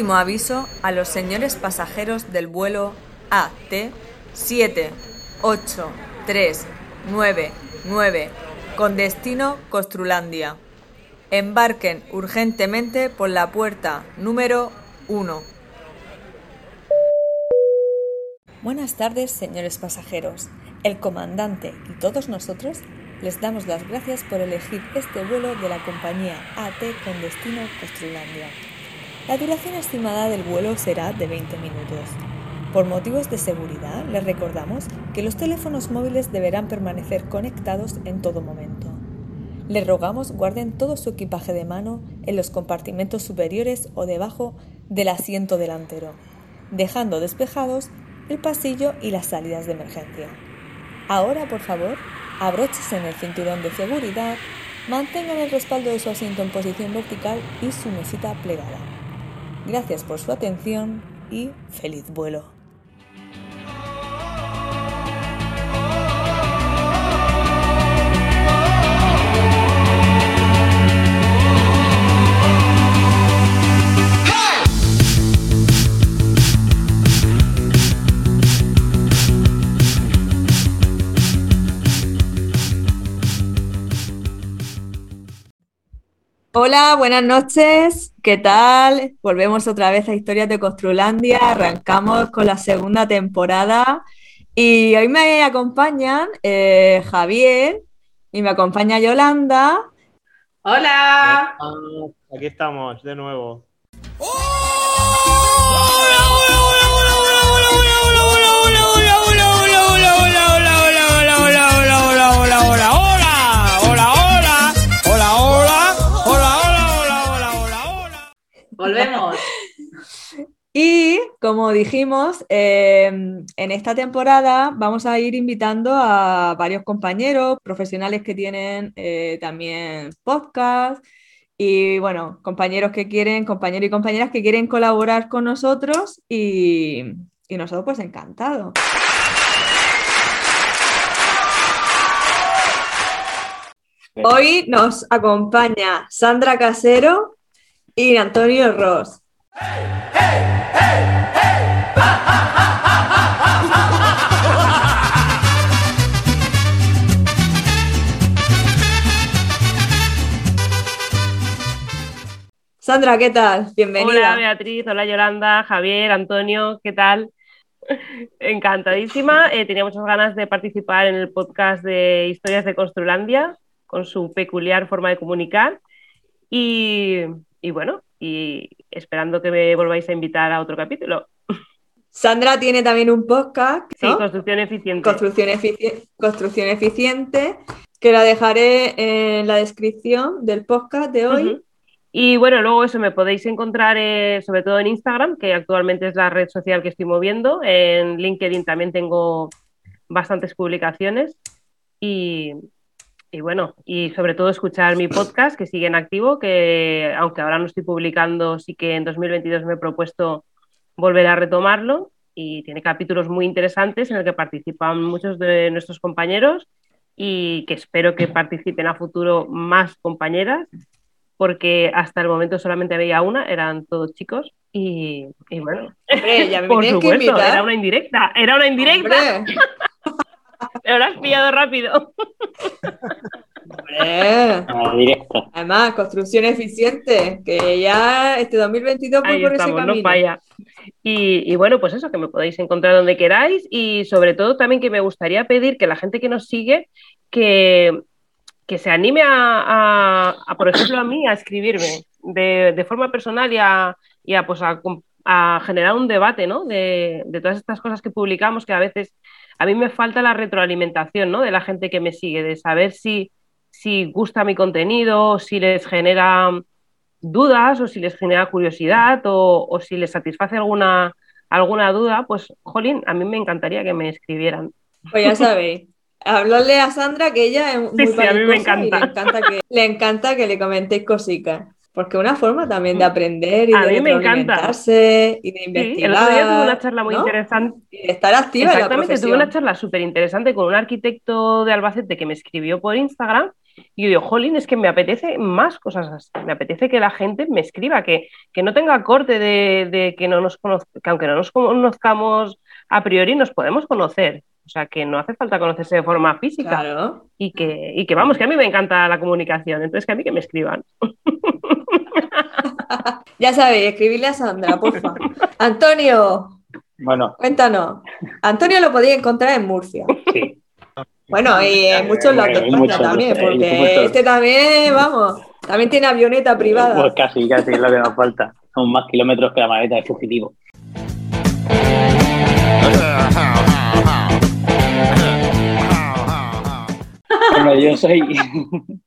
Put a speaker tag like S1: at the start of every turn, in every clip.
S1: Último aviso a los señores pasajeros del vuelo AT 7839 con destino Costrulandia. Embarquen urgentemente por la puerta número 1. Buenas tardes, señores pasajeros. El comandante y todos nosotros les damos las gracias por elegir este vuelo de la compañía AT con destino Costrulandia. La duración estimada del vuelo será de 20 minutos. Por motivos de seguridad, les recordamos que los teléfonos móviles deberán permanecer conectados en todo momento. Les rogamos guarden todo su equipaje de mano en los compartimentos superiores o debajo del asiento delantero, dejando despejados el pasillo y las salidas de emergencia. Ahora, por favor, abróchese en el cinturón de seguridad, mantengan el respaldo de su asiento en posición vertical y su mesita plegada. Gracias por su atención y feliz vuelo. Hola, buenas noches. ¿Qué tal? Volvemos otra vez a Historias de Construlandia. Arrancamos con la segunda temporada. Y hoy me acompañan eh, Javier y me acompaña Yolanda.
S2: Hola.
S3: Aquí estamos de nuevo.
S2: Volvemos.
S1: Y como dijimos, em, en esta temporada vamos a ir invitando a varios compañeros profesionales que tienen eh, también podcast y bueno, compañeros que quieren, compañeros y compañeras que quieren colaborar con nosotros y, y nosotros pues encantados. Hoy nos acompaña Sandra Casero y Antonio Ross. Sandra, ¿qué tal? Bienvenida.
S4: Hola Beatriz, hola Yolanda, Javier, Antonio, ¿qué tal? Encantadísima. Eh, tenía muchas ganas de participar en el podcast de Historias de Construlandia, con su peculiar forma de comunicar. Y, y bueno, y esperando que me volváis a invitar a otro capítulo.
S1: Sandra tiene también un podcast.
S4: Sí, Construcción Eficiente.
S1: Construcción, efici- Construcción Eficiente, que la dejaré en la descripción del podcast de hoy.
S4: Y bueno, luego eso me podéis encontrar eh, sobre todo en Instagram, que actualmente es la red social que estoy moviendo. En LinkedIn también tengo bastantes publicaciones. Y, y bueno, y sobre todo escuchar mi podcast, que sigue en activo, que aunque ahora no estoy publicando, sí que en 2022 me he propuesto volver a retomarlo y tiene capítulos muy interesantes en el que participan muchos de nuestros compañeros y que espero que participen a futuro más compañeras, porque hasta el momento solamente había una, eran todos chicos y, y bueno,
S1: Hombre, ya me
S4: por
S1: que
S4: supuesto,
S1: invitar.
S4: era una indirecta, era una indirecta, pero lo has pillado rápido.
S1: hombre.
S3: Ah, directo.
S1: Además, construcción eficiente, que ya este 2022 voy
S4: Ahí
S1: por ese
S4: estamos, no
S1: camino.
S4: falla. Y, y bueno, pues eso, que me podéis encontrar donde queráis y sobre todo también que me gustaría pedir que la gente que nos sigue, que, que se anime a, a- a, por ejemplo, a mí a escribirme de, de forma personal y a, y a, pues a generar un debate, ¿no? De, de todas estas cosas que publicamos que a veces a mí me falta la retroalimentación, ¿no? De la gente que me sigue, de saber si, si gusta mi contenido, si les genera dudas o si les genera curiosidad o, o si les satisface alguna, alguna duda, pues, jolín, a mí me encantaría que me escribieran.
S1: Pues ya sabéis. Hablarle a Sandra que ella es muy
S4: sí, a mí me encanta.
S1: le encanta que le encanta que le comentéis cositas. Porque una forma también de aprender y
S4: A
S1: de
S4: mí me encanta.
S1: retroalimentarse y de
S4: Sí,
S1: investigar.
S4: el otro día tuve una charla muy
S1: ¿no?
S4: interesante.
S1: Y de estar activa en la
S4: Exactamente, tuve una charla súper interesante con un arquitecto de Albacete que me escribió por Instagram y yo digo, jolín, es que me apetece más cosas así, me apetece que la gente me escriba, que, que no tenga corte de, de que, no nos conoz- que aunque no nos conozcamos a priori, nos podemos conocer. O sea, que no hace falta conocerse de forma física
S1: Claro.
S4: y, que, y que vamos, que a mí me encanta la comunicación, entonces que a mí que me escriban.
S1: Ya sabéis, escribirle a Sandra, porfa. Antonio,
S3: Bueno,
S1: cuéntanos. Antonio lo podéis encontrar en Murcia.
S3: sí.
S1: Bueno, y en muchos lados España
S3: muchos,
S1: también, porque este también, vamos, también tiene avioneta privada.
S3: Pues casi, casi es lo que nos falta. Son más kilómetros que la maleta de fugitivo. Bueno, yo soy,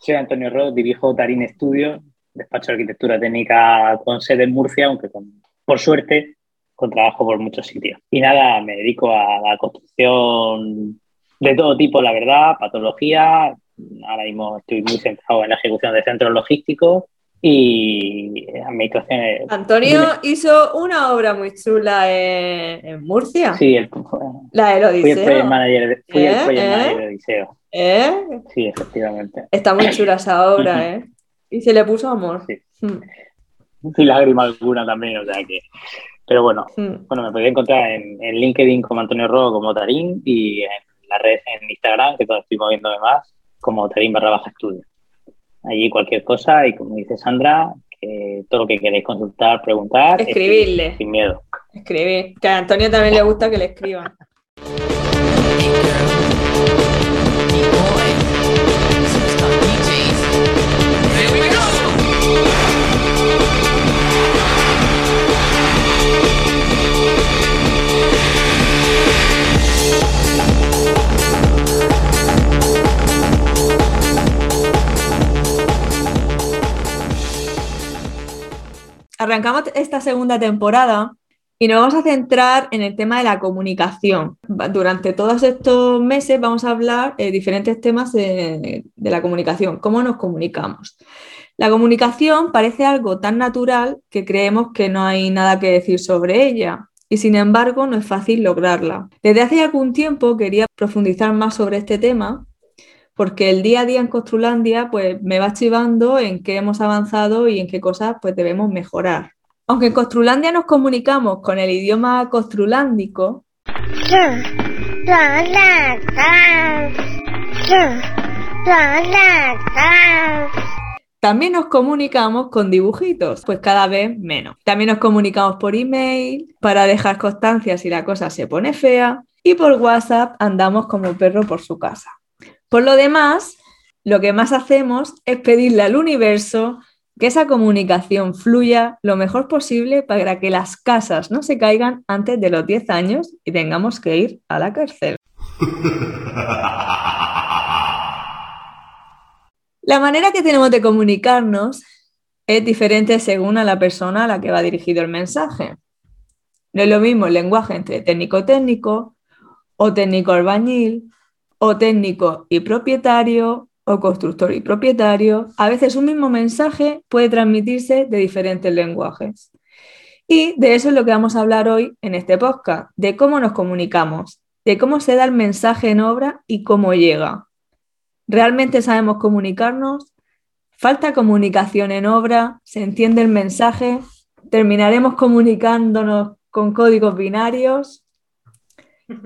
S3: soy Antonio Ross, dirijo Tarín Studio, despacho de arquitectura técnica con sede en Murcia, aunque con- por suerte con trabajo por muchos sitios. Y nada, me dedico a la construcción de todo tipo, la verdad, patología. Ahora mismo estoy muy centrado en la ejecución de centros logísticos y administraciones.
S1: Antonio
S3: Dime.
S1: hizo una obra muy chula en, en Murcia,
S3: Sí, el-
S1: la del
S3: fui el project
S1: Odiseo.
S3: manager de, fui el
S1: ¿Eh?
S3: project
S1: ¿Eh?
S3: manager de Odiseo.
S1: ¿Eh?
S3: Sí, efectivamente.
S1: Está muy chula esa obra, ¿eh? Y se le puso amor.
S3: Sí.
S1: Mm,
S3: Y lágrima alguna también, o sea que. Pero bueno,
S1: mm.
S3: bueno, me podéis encontrar en, en LinkedIn como Antonio Rojo, como Tarín, y en la red en Instagram, que todavía estoy moviéndome más, como Tarín barra baja estudio. Allí cualquier cosa, y como dice Sandra, que todo lo que queréis consultar, preguntar,
S1: Escribirle.
S3: sin miedo.
S1: Escribir. Que a Antonio también le gusta que le escriban. Arrancamos esta segunda temporada y nos vamos a centrar en el tema de la comunicación. Durante todos estos meses vamos a hablar de diferentes temas de la comunicación, cómo nos comunicamos. La comunicación parece algo tan natural que creemos que no hay nada que decir sobre ella y sin embargo no es fácil lograrla. Desde hace algún tiempo quería profundizar más sobre este tema porque el día a día en Construlandia pues me va chivando en qué hemos avanzado y en qué cosas pues debemos mejorar. Aunque en Construlandia nos comunicamos con el idioma costrulándico, también nos comunicamos con dibujitos, pues cada vez menos. También nos comunicamos por email para dejar constancia si la cosa se pone fea y por WhatsApp andamos como perro por su casa. Por lo demás, lo que más hacemos es pedirle al universo que esa comunicación fluya lo mejor posible para que las casas no se caigan antes de los 10 años y tengamos que ir a la cárcel. La manera que tenemos de comunicarnos es diferente según a la persona a la que va dirigido el mensaje. No es lo mismo el lenguaje entre técnico-técnico o técnico-albañil o técnico y propietario o constructor y propietario. A veces un mismo mensaje puede transmitirse de diferentes lenguajes. Y de eso es lo que vamos a hablar hoy en este podcast, de cómo nos comunicamos, de cómo se da el mensaje en obra y cómo llega. ¿Realmente sabemos comunicarnos? ¿Falta comunicación en obra? ¿Se entiende el mensaje? ¿Terminaremos comunicándonos con códigos binarios?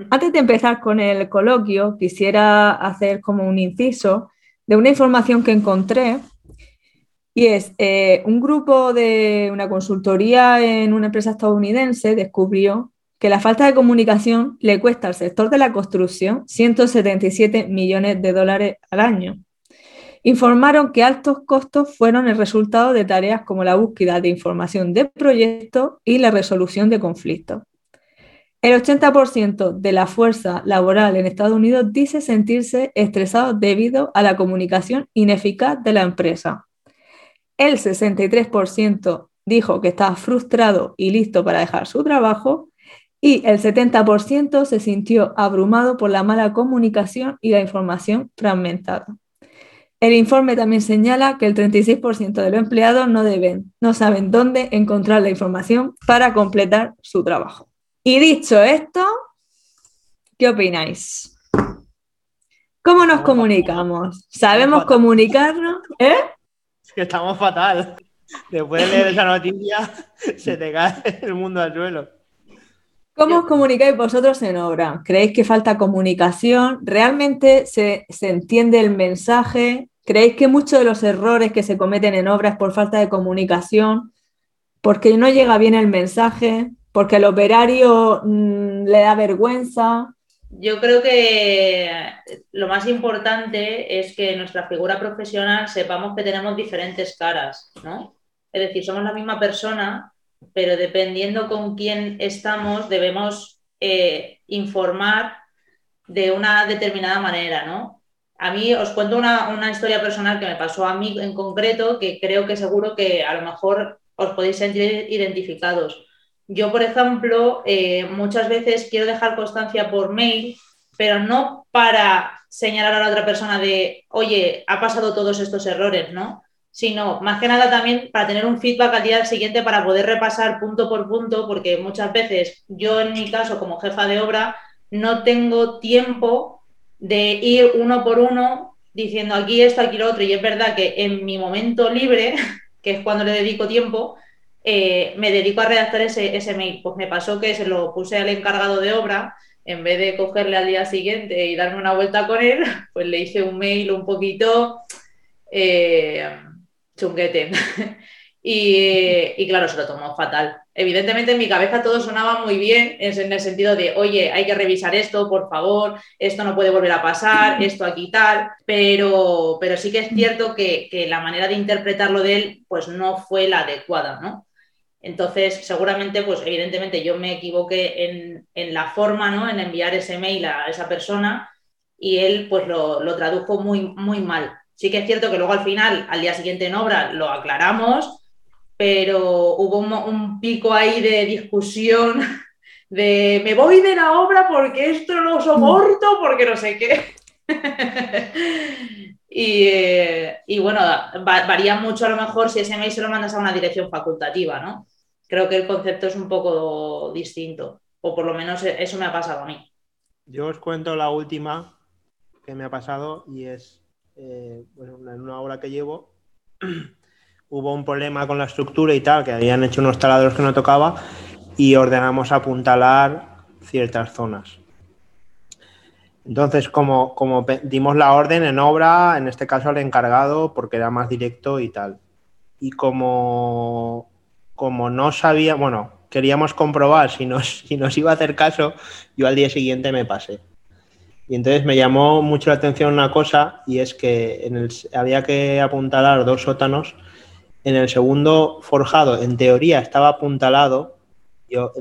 S1: Antes de empezar con el coloquio, quisiera hacer como un inciso de una información que encontré y es eh, un grupo de una consultoría en una empresa estadounidense descubrió que la falta de comunicación le cuesta al sector de la construcción 177 millones de dólares al año. Informaron que altos costos fueron el resultado de tareas como la búsqueda de información de proyectos y la resolución de conflictos. El 80% de la fuerza laboral en Estados Unidos dice sentirse estresado debido a la comunicación ineficaz de la empresa. El 63% dijo que estaba frustrado y listo para dejar su trabajo y el 70% se sintió abrumado por la mala comunicación y la información fragmentada. El informe también señala que el 36% de los empleados no deben, no saben dónde encontrar la información para completar su trabajo. Y dicho esto, ¿qué opináis? ¿Cómo nos comunicamos? ¿Sabemos comunicarnos? ¿Eh?
S5: Es que estamos fatal. Después de leer esa noticia, se te cae el mundo al suelo.
S1: ¿Cómo os comunicáis vosotros en obra? ¿Creéis que falta comunicación? ¿Realmente se, se entiende el mensaje? ¿Creéis que muchos de los errores que se cometen en obra es por falta de comunicación? ¿Porque no llega bien el mensaje? ¿Porque al operario mm, le da vergüenza?
S2: Yo creo que lo más importante es que en nuestra figura profesional sepamos que tenemos diferentes caras, ¿no? Es decir, somos la misma persona, pero dependiendo con quién estamos, debemos eh, informar de una determinada manera, ¿no? A mí os cuento una, una, historia personal que me pasó a mí en concreto, que creo que seguro que a lo mejor os podéis sentir identificados. Yo, por ejemplo, eh, muchas veces quiero dejar constancia por mail, pero no para señalar a la otra persona de, oye, ha pasado todos estos errores, ¿no? sino más que nada también para tener un feedback al día siguiente para poder repasar punto por punto, porque muchas veces yo en mi caso como jefa de obra no tengo tiempo de ir uno por uno diciendo aquí esto, aquí lo otro, y es verdad que en mi momento libre, que es cuando le dedico tiempo, eh, me dedico a redactar ese, ese mail. Pues me pasó que se lo puse al encargado de obra, en vez de cogerle al día siguiente y darme una vuelta con él, pues le hice un mail un poquito... Eh, chunguete. y, claro, se lo tomó fatal. Evidentemente en mi cabeza todo sonaba muy bien en el sentido de, oye, hay que revisar esto, por favor, esto no puede volver a pasar, esto aquí tal, pero, pero sí que es cierto que, la manera de interpretarlo de él pues no fue la adecuada, ¿no? Entonces, seguramente, pues evidentemente yo me equivoqué en, la forma, ¿no? En enviar ese mail a esa persona y él pues lo, lo tradujo muy, muy mal. Sí que es cierto que luego al final, al día siguiente en obra, lo aclaramos, pero hubo un, pico ahí de discusión de me voy de la obra porque esto no lo soporto, porque no sé qué. y, bueno, varía mucho a lo mejor si ese mail se lo mandas a una dirección facultativa, ¿no? Creo que el concepto es un poco distinto, o por lo menos eso me ha pasado a mí.
S5: Yo os cuento la última que me ha pasado y es eh, en una obra que llevo, hubo un problema con la estructura y tal, que habían hecho unos taladros que no tocaba y ordenamos apuntalar ciertas zonas. Entonces, como, como dimos la orden en obra, en este caso al encargado, porque era más directo y tal. Y como, como no sabía, bueno, queríamos comprobar si nos, si nos iba a hacer caso, yo al día siguiente me pasé. Y entonces me llamó mucho la atención una cosa y es que en el, había que apuntalar dos sótanos. En el segundo forjado, en teoría, estaba apuntalado. Yo,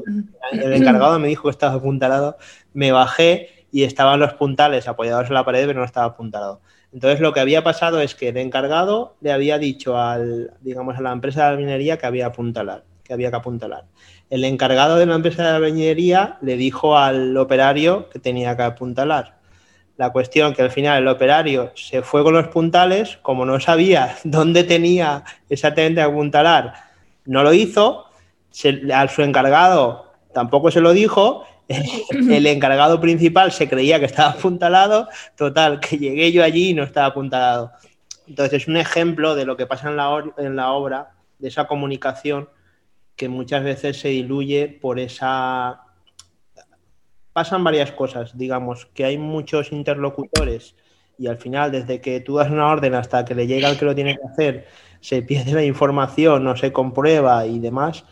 S5: el, encargado me dijo que estaba apuntalado. Me bajé y estaban los puntales apoyados en la pared, pero no estaba apuntalado. Entonces lo que había pasado es que el encargado le había dicho al, digamos, a la empresa de la minería que había apuntalar, que había que apuntalar. El encargado de la empresa de la minería le dijo al operario que tenía que apuntalar. La cuestión que al final el operario se fue con los puntales, como no sabía dónde tenía exactamente apuntalar, no lo hizo, a su encargado tampoco se lo dijo, el encargado principal se creía que estaba apuntalado, total, que llegué yo allí y no estaba apuntalado. Entonces es un ejemplo de lo que pasa en la, en la obra, de esa comunicación que muchas veces se diluye por esa pasan varias cosas, digamos, que hay muchos interlocutores y al final, desde que tú das una orden hasta que le llega al que lo tiene que hacer, se pierde la información, no se comprueba y demás.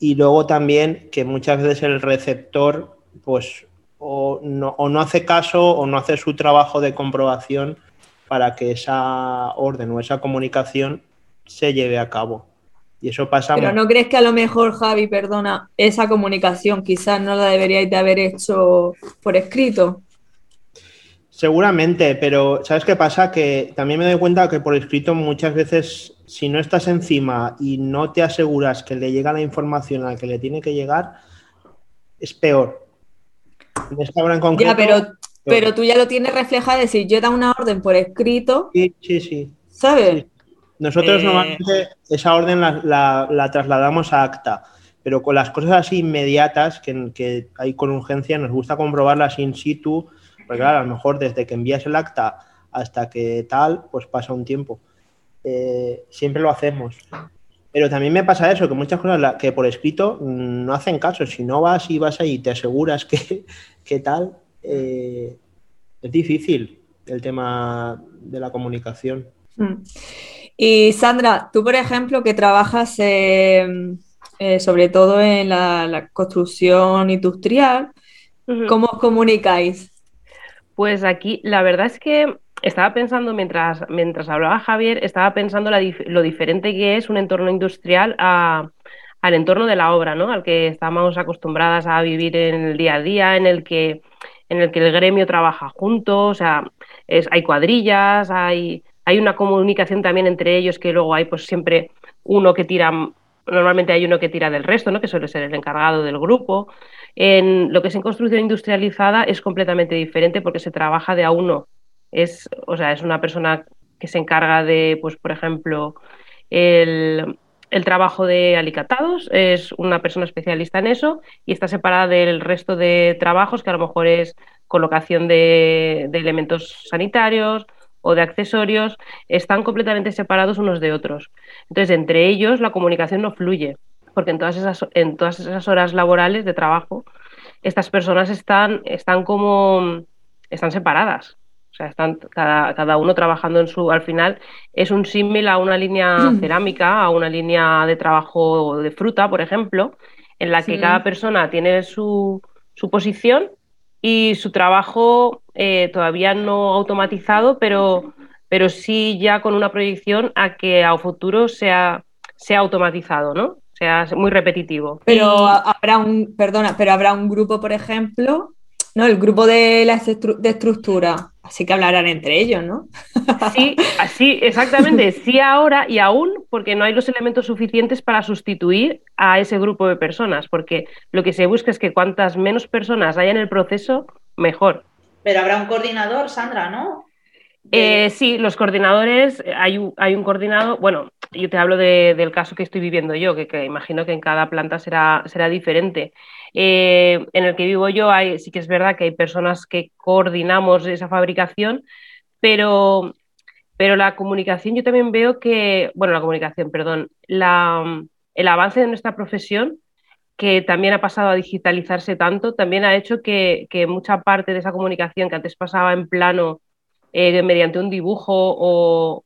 S5: Y luego también que muchas veces el receptor, pues, o no, o no hace caso o no hace su trabajo de comprobación para que esa orden o esa comunicación se lleve a cabo. Y eso pasa.
S1: Pero no crees que a lo mejor, Javi, perdona, esa comunicación quizás no la deberíais de haber hecho por escrito.
S5: Seguramente, pero ¿sabes qué pasa? Que también me doy cuenta que por escrito muchas veces, si no estás encima y no te aseguras que le llega la información al que le tiene que llegar, es peor.
S1: En esta obra en concreto, ya, pero pero tú ya lo tienes reflejado, es decir, yo he dado una orden por escrito.
S5: Sí, sí, sí.
S1: ¿Sabes?
S5: Nosotros
S1: Eh,
S5: normalmente esa orden la, la- la trasladamos a acta, pero con las cosas así inmediatas que, que hay con urgencia nos gusta comprobarlas in situ, porque claro, a lo mejor desde que envías el acta hasta que tal, pues pasa un tiempo. Eh, siempre lo hacemos. Pero también me pasa eso, que muchas cosas la- que por escrito mm, no hacen caso. Si no vas y vas ahí y te aseguras que, que tal, eh, es difícil el tema de la comunicación.
S1: Mm. Y Sandra, tú, por ejemplo, que trabajas eh, eh, sobre todo en la, la construcción industrial. ¿cómo os comunicáis?
S4: Pues aquí la verdad es que estaba pensando mientras, mientras hablaba Javier, estaba pensando lo diferente que es un entorno industrial al entorno de la obra, ¿no? Al que estamos acostumbradas a vivir en el día a día, en el que, en el que el gremio trabaja juntos, o sea, hay cuadrillas, hay, hay una comunicación también entre ellos que luego hay pues siempre uno que tira, normalmente hay uno que tira del resto, ¿no? Que suele ser el encargado del grupo. En lo que es en construcción industrializada es completamente diferente porque se trabaja de a uno. Es, o sea, es una persona que se encarga de, pues, por ejemplo, el, el trabajo de alicatados, es una persona especialista en eso y está separada del resto de trabajos que a lo mejor es colocación de, de elementos sanitarios o de accesorios, están completamente separados unos de otros. Entonces, entre ellos la comunicación no fluye, porque en todas esas, en todas esas horas laborales de trabajo, estas personas están, están como, están separadas. Sea, están cada, cada uno trabajando en su, al final es un símil a una línea cerámica, a una línea de trabajo de fruta, por ejemplo, en la que
S1: Sí.
S4: cada persona tiene su, su posición y su trabajo eh, todavía no automatizado, pero, pero sí ya con una proyección a que a futuro sea, sea automatizado, ¿no? Sea muy repetitivo.
S1: Pero habrá un, perdona, pero habrá un grupo, por ejemplo, ¿no? El grupo de la estru- de estructura, así que hablarán entre ellos, ¿no?
S4: Sí, así, exactamente. Sí ahora y aún porque no hay los elementos suficientes para sustituir a ese grupo de personas, porque lo que se busca es que cuantas menos personas haya en el proceso, mejor.
S2: Pero habrá un coordinador, Sandra, ¿no?
S4: Eh, sí, los coordinadores, hay un, hay un coordinador, bueno, yo te hablo de- del caso que estoy viviendo yo, que, que imagino que en cada planta será, será diferente. Eh, en el que vivo yo sí que es verdad que hay personas que coordinamos esa fabricación, pero, pero la comunicación yo también veo que, bueno, la comunicación, perdón, la, el avance de nuestra profesión que también ha pasado a digitalizarse tanto, también ha hecho que, que mucha parte de esa comunicación que antes pasaba en plano eh, mediante un dibujo o,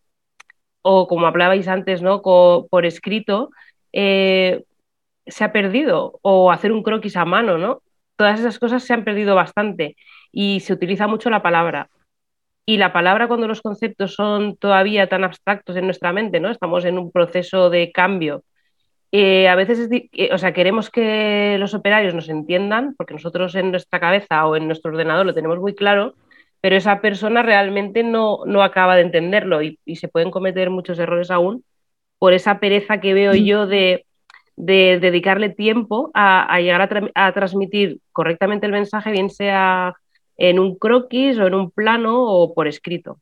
S4: o, como hablabais antes, ¿no? Por escrito, eh, se ha perdido, o hacer un croquis a mano, ¿no? Todas esas cosas se han perdido bastante y se utiliza mucho la palabra. Y la palabra cuando los conceptos son todavía tan abstractos en nuestra mente, ¿no? Estamos en un proceso de cambio. Eh, a veces, es eh, o sea, queremos que los operarios nos entiendan, porque nosotros en nuestra cabeza o en nuestro ordenador lo tenemos muy claro, pero esa persona realmente no, no acaba de entenderlo y, y se pueden cometer muchos errores aún por esa pereza que veo yo de, de dedicarle tiempo a, a llegar a, tra- a transmitir correctamente el mensaje, bien sea en un croquis o en un plano o por escrito.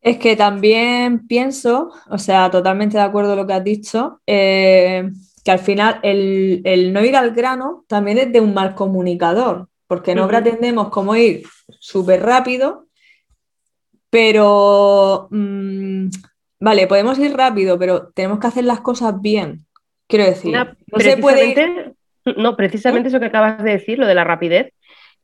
S1: Es que también pienso, o sea, totalmente de acuerdo con lo que has dicho, eh, que al final el, el no ir al grano también es de un mal comunicador, porque no pretendemos como ir súper rápido, pero mm, vale, podemos ir rápido, pero tenemos que hacer las cosas bien. Quiero decir, no se puede ir.
S4: precisamente- No, precisamente eso que acabas de decir, lo de la rapidez,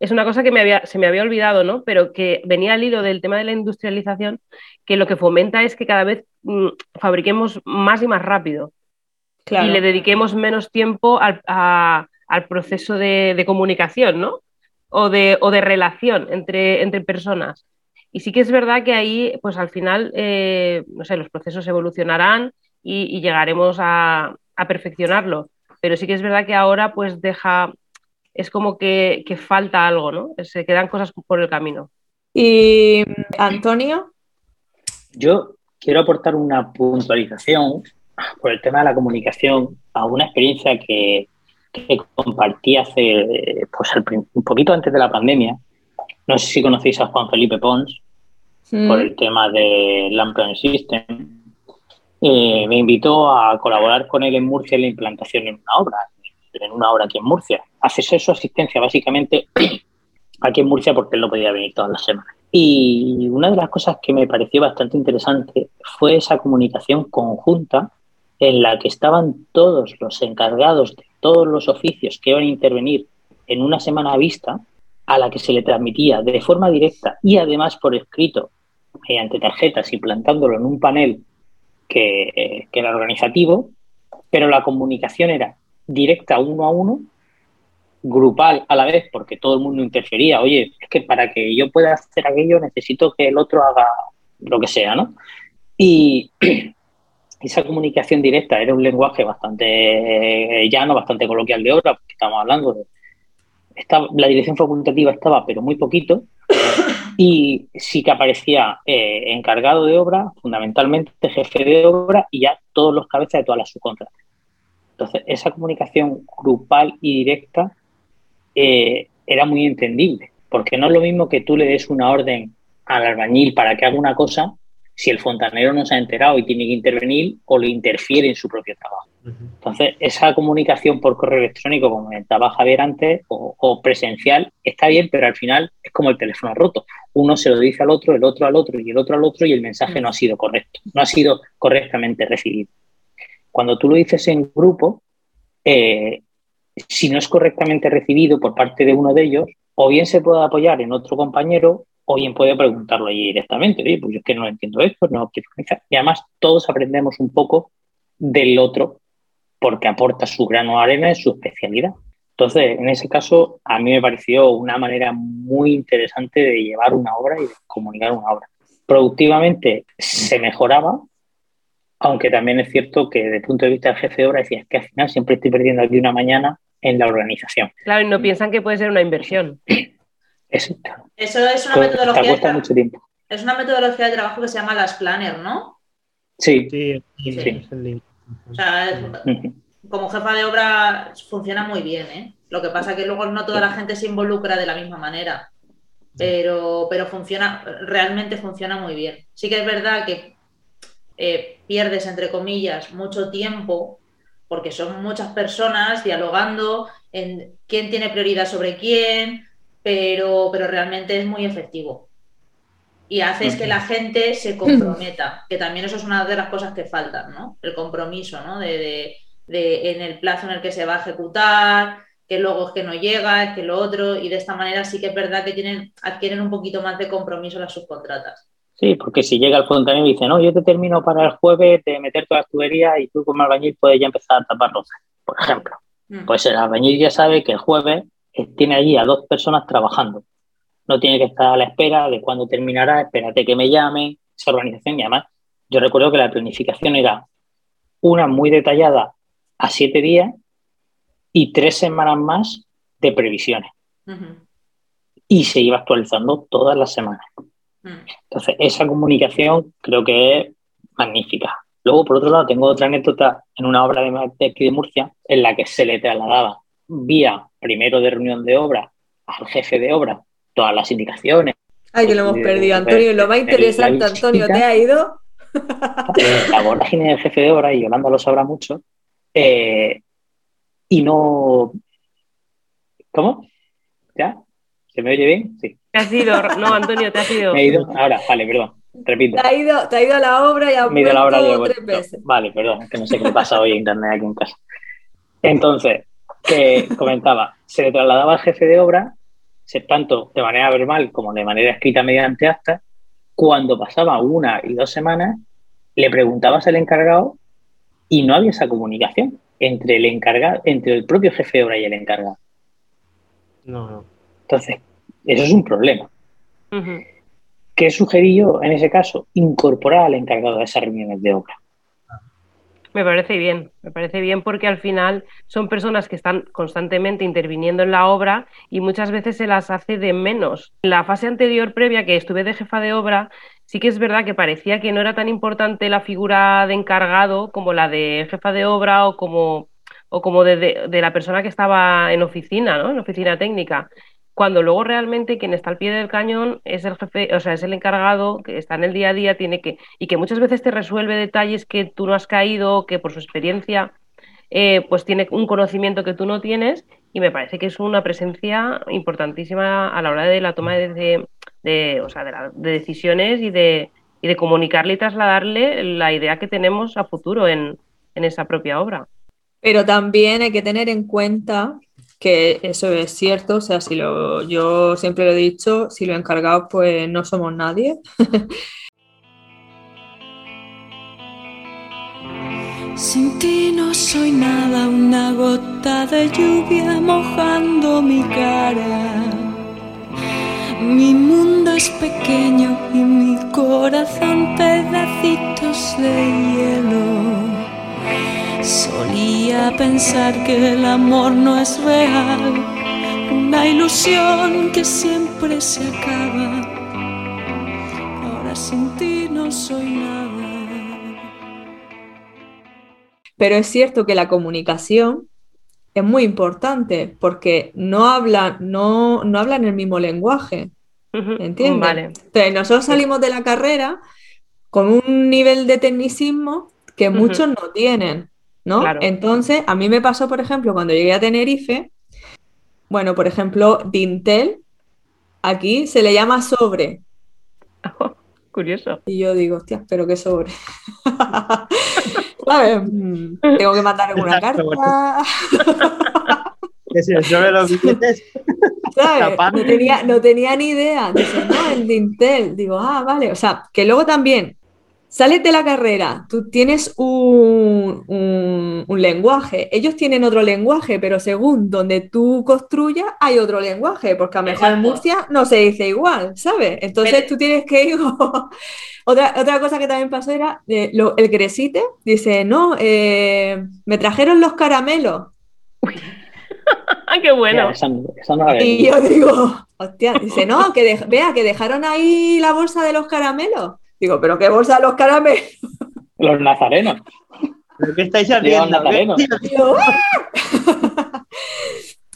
S4: es una cosa que me había, se me había olvidado, ¿no? Pero que venía al hilo del tema de la industrialización, que lo que fomenta es que cada vez mm, fabriquemos más y más rápido
S1: Claro.
S4: y le dediquemos menos tiempo al, a- al proceso de, de comunicación, ¿no? O de, o de relación entre, entre personas. Y sí que es verdad que ahí, pues al final, eh, no sé, los procesos evolucionarán y, y llegaremos a, a perfeccionarlo. Pero sí que es verdad que ahora, pues deja, es como que, que falta algo, ¿no? Se quedan cosas por el camino.
S1: Y Antonio,
S3: Yo quiero aportar una puntualización por el tema de la comunicación a una experiencia que, que compartí hace, pues, un poquito antes de la pandemia, No sé si conocéis a Juan Felipe Pons
S1: Mm.
S3: por el tema de Lampion System. Eh, me invitó a colaborar con él en Murcia en la implantación en una obra, en una obra aquí en Murcia. Haces su asistencia básicamente aquí en Murcia porque él no podía venir todas las semanas. Y una de las cosas que me pareció bastante interesante fue esa comunicación conjunta en la que estaban todos los encargados de todos los oficios que iban a intervenir en una semana vista, a la que se le transmitía de forma directa y además por escrito mediante tarjetas, implantándolo en un panel que, que organizativo, pero la comunicación era directa uno a uno, grupal a la vez, porque todo el mundo interfería. Oye, es que para que yo pueda hacer aquello necesito que el otro haga lo que sea, ¿no? Y esa comunicación directa era un lenguaje bastante llano, bastante coloquial de obra, porque estamos hablando de... Estaba, la dirección facultativa estaba, pero muy poquito, y sí que aparecía eh, encargado de obra, fundamentalmente jefe de obra y ya todos los cabezas de todas las subcontratas. Entonces, esa comunicación grupal y directa eh, era muy entendible, porque no es lo mismo que tú le des una orden al albañil para que haga una cosa si el fontanero no se ha enterado y tiene que intervenir o le interfiere en su propio trabajo. Entonces, esa comunicación por correo electrónico, como comentaba Javier antes, o, o, presencial, está bien, pero al final es como el teléfono roto. Uno se lo dice al otro, el otro al otro y el otro al otro y el mensaje no ha sido correcto, no ha sido correctamente recibido. Cuando tú lo dices en grupo, eh, si no es correctamente recibido por parte de uno de ellos, o bien se puede apoyar en otro compañero, o bien puede preguntarlo allí directamente. Oye, pues yo es que no entiendo esto, no quiero organizar. Y además todos aprendemos un poco del otro porque aporta su grano de arena en su especialidad. Entonces, en ese caso, a mí me pareció una manera muy interesante de llevar una obra y de comunicar una obra. Productivamente se mejoraba, aunque también es cierto que desde el punto de vista del jefe de obra decía, es que al final siempre estoy perdiendo aquí una mañana en la organización.
S4: Claro, y no piensan que puede ser una inversión.
S3: Eso,
S2: Eso es una metodología.
S3: Te cuesta mucho tiempo.
S2: Es una metodología de trabajo que se llama las planner, ¿no?
S3: Sí.
S5: Sí, sí.
S2: sí. O sea, es, como jefa de obra funciona muy bien, ¿eh? Lo que pasa es que luego no toda la gente se involucra de la misma manera. Pero, pero funciona, realmente funciona muy bien. Sí que es verdad que eh, pierdes, entre comillas, mucho tiempo porque son muchas personas dialogando en quién tiene prioridad sobre quién, pero, pero realmente es muy efectivo. Y haces que la gente se comprometa, que también eso es una de las cosas que faltan, ¿no? El compromiso, ¿no? De, de, de, en el plazo en el que se va a ejecutar, que luego es que no llega, es que lo otro, y de esta manera sí que es verdad que tienen, adquieren un poquito más de compromiso las subcontratas.
S3: Sí, porque si llega el fontanero y dice, no, yo te termino para el jueves de meter todas las tuberías y tú como albañil puedes ya empezar a tapar por ejemplo. Mm. Pues el albañil ya sabe que el jueves tiene allí a dos personas trabajando. No tiene que estar a la espera de cuándo terminará, espérate que me llamen, esa organización. Y además, yo recuerdo que la planificación era una muy detallada a siete días y tres semanas más de previsiones. Uh -huh. Y se iba actualizando todas las semanas. Entonces, esa comunicación creo que es magnífica. Luego, por otro lado, tengo otra anécdota en una obra de aquí de Murcia en la que se le trasladaba vía primero de reunión de obra al jefe de obra todas las indicaciones.
S1: Ay, que lo hemos perdido, Antonio. Lo más interesante, Antonio, ¿te ha ido?
S3: la vorágine del jefe de obra, y Yolanda lo sabrá mucho, eh, y no... ¿Cómo? ¿Ya? ¿Se me oye bien? Sí.
S4: Te has ido, no, Antonio, te has ido.
S3: Me he ido, ahora, vale, perdón, repito.
S1: Te ha ido, te ha ido a la obra y ha
S3: me he ido a la obra
S1: tres veces.
S3: Vale, perdón, es que no sé qué pasa hoy en internet aquí en casa. Entonces, que comentaba, se le trasladaba al jefe de obra, tanto de manera verbal como de manera escrita mediante acta, cuando pasaba una y dos semanas, le preguntabas al encargado y no había esa comunicación entre el encargado, entre el propio jefe de obra y el encargado.
S5: No, no.
S3: Entonces, eso es un problema.
S4: Uh -huh.
S3: ¿Qué sugerí yo en ese caso? Incorporar al encargado a esas reuniones de obra.
S4: Me parece bien, me parece bien porque al final son personas que están constantemente interviniendo en la obra y muchas veces se las hace de menos. En la fase anterior previa que estuve de jefa de obra, sí que es verdad que parecía que no era tan importante la figura de encargado como la de jefa de obra o como, o como de, de, de la persona que estaba en oficina, ¿no? en oficina técnica. Cuando luego realmente quien está al pie del cañón es el jefe, o sea, es el encargado que está en el día a día, tiene que, y que muchas veces te resuelve detalles que tú no has caído, que por su experiencia, eh, pues tiene un conocimiento que tú no tienes, y me parece que es una presencia importantísima a la hora de la toma de, de, o sea, de, decisiones y de, y de comunicarle y trasladarle la idea que tenemos a futuro en, en esa propia obra.
S1: Pero también hay que tener en cuenta que eso es cierto, o sea, si lo, yo siempre lo he dicho, si lo encargados pues no somos nadie.
S6: Sin ti no soy nada, una gota de lluvia mojando mi cara. Mi mundo es pequeño y mi corazón pedacitos de hielo. Solía pensar que el amor no es real, una ilusión que siempre se acaba. Ahora sin ti no soy nada.
S1: Pero es cierto que la comunicación es muy importante porque no hablan, no, no hablan el mismo lenguaje. ¿Entiendes?
S4: Vale.
S1: Entonces, nosotros salimos de la carrera con un nivel de tecnicismo que muchos no tienen. ¿No? Entonces, a mí me pasó, por ejemplo, cuando llegué a Tenerife, bueno, por ejemplo, Dintel, aquí se le llama sobre.
S4: curioso.
S1: Y yo digo, hostia, pero qué sobre. ¿Sabes? Mm, tengo que mandar alguna carta.
S5: que si el sobre los billetes.
S1: ¿Sabes? No tenía, no tenía ni idea. Dice, no, el Dintel. Digo, ah, vale. O sea, que luego también Sales de la carrera, tú tienes un, lenguaje, ellos tienen otro lenguaje, pero según donde tú construyas hay otro lenguaje, porque a lo mejor en Murcia no se dice igual, ¿sabes? Entonces tú tienes que ir... otra, otra cosa que también pasó era eh, el cresite, dice, no, eh, me trajeron los caramelos.
S4: ¡Qué bueno!
S1: y yo digo, hostia, dice, no, que vea, que dejaron ahí la bolsa de los caramelos. Digo, ¿pero qué bolsa los caramelos?
S3: Los nazarenos.
S5: ¿Pero qué estáis haciendo?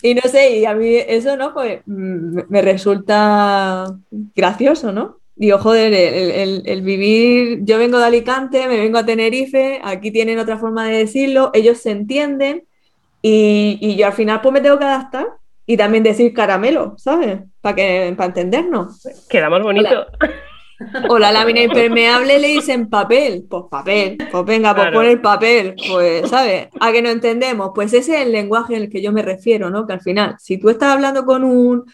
S1: y no sé, y a mí eso, ¿no? Pues mm, me resulta gracioso, ¿no? Digo, joder, el, vivir, yo vengo de Alicante, me vengo a Tenerife, aquí tienen otra forma de decirlo, ellos se entienden y, yo al final pues me tengo que adaptar y también decir caramelo, ¿sabes? Para que para entendernos.
S4: Queda más bonito.
S1: O la lámina impermeable le dicen papel. Pues papel. Pues venga, pues pon el papel. Pues, ¿sabes? A que no entendemos. Pues ese es el lenguaje en el que yo me refiero, ¿no? Que al final, si tú estás hablando con un,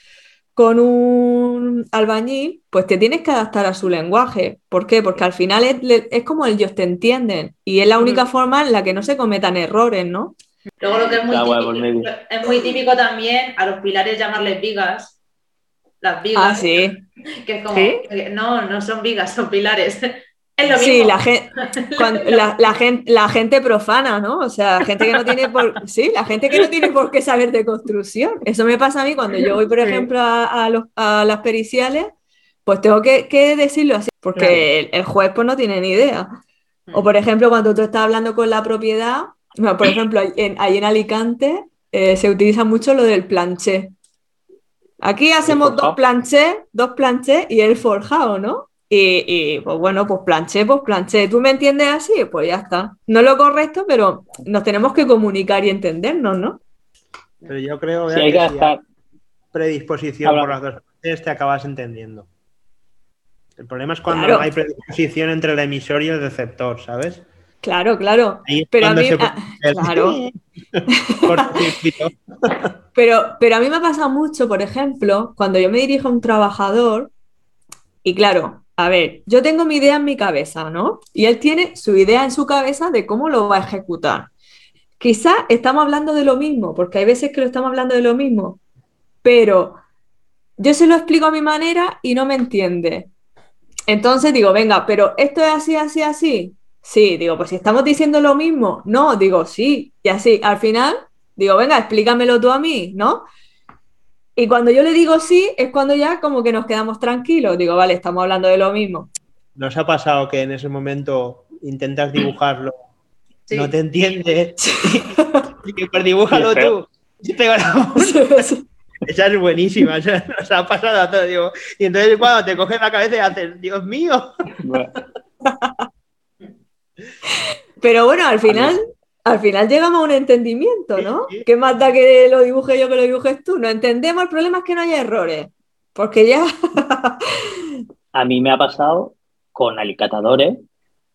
S1: con un albañil, pues te tienes que adaptar a su lenguaje. ¿Por qué? Porque al final es, como ellos te entienden. Y es la única forma en la que no se cometan errores, ¿no?
S2: Luego lo que es muy, típico, es muy típico también a los pilares llamarles vigas las vigas.
S1: Ah, sí.
S2: Que es como, no, no son vigas, son pilares. Es lo
S1: sí, La, gente, la, gente, la gente profana, ¿no? O sea, gente que no tiene por, sí, la gente que no tiene por qué saber de construcción. Eso me pasa a mí cuando yo voy, por ejemplo, a, las periciales, pues tengo que, decirlo así, porque el, juez pues no tiene ni idea. O por ejemplo, cuando tú estás hablando con la propiedad, por ejemplo, en, ahí en Alicante eh, se utiliza mucho lo del planché. Aquí hacemos dos planchés, dos planchés y el forjado, ¿no? Y, pues bueno, pues planché, pues planché. ¿Tú me entiendes así? Pues ya está. No lo correcto, pero nos tenemos que comunicar y entendernos, ¿no?
S5: Pero yo creo que, hay que si predisposición por las dos partes te acabas entendiendo. El problema es cuando no hay predisposición entre el emisor y el receptor, ¿sabes?
S1: Claro, claro. pero a mí, ah, claro. pero, pero a mí me ha pasado mucho, por ejemplo, cuando yo me dirijo a un trabajador, y claro, a ver, yo tengo mi idea en mi cabeza, ¿no? Y él tiene su idea en su cabeza de cómo lo va a ejecutar. Quizá estamos hablando de lo mismo, porque hay veces que lo estamos hablando de lo mismo, pero yo se lo explico a mi manera y no me entiende. Entonces digo, venga, pero esto es así, así, así. Sí, digo, pues si estamos diciendo lo mismo, no, digo, sí, y así, al final, digo, venga, explícamelo tú a mí, ¿no? Y cuando yo le digo sí, es cuando ya como que nos quedamos tranquilos, digo, vale, estamos hablando de lo mismo.
S5: ¿Nos ha pasado que en ese momento intentas dibujarlo, no te entiende, y que pues dibújalo tú? Esa es buenísima, esa nos ha pasado a todos. Digo. Y entonces cuando te coges la cabeza y haces, Dios mío.
S3: Bueno,
S1: Pero bueno, al final, al final llegamos a un entendimiento, ¿no?
S5: Sí, sí.
S1: ¿Qué más da que lo dibuje yo que lo dibujes tú? No entendemos, el problema es que no haya errores. Porque ya.
S3: a mí me ha pasado con alicatadores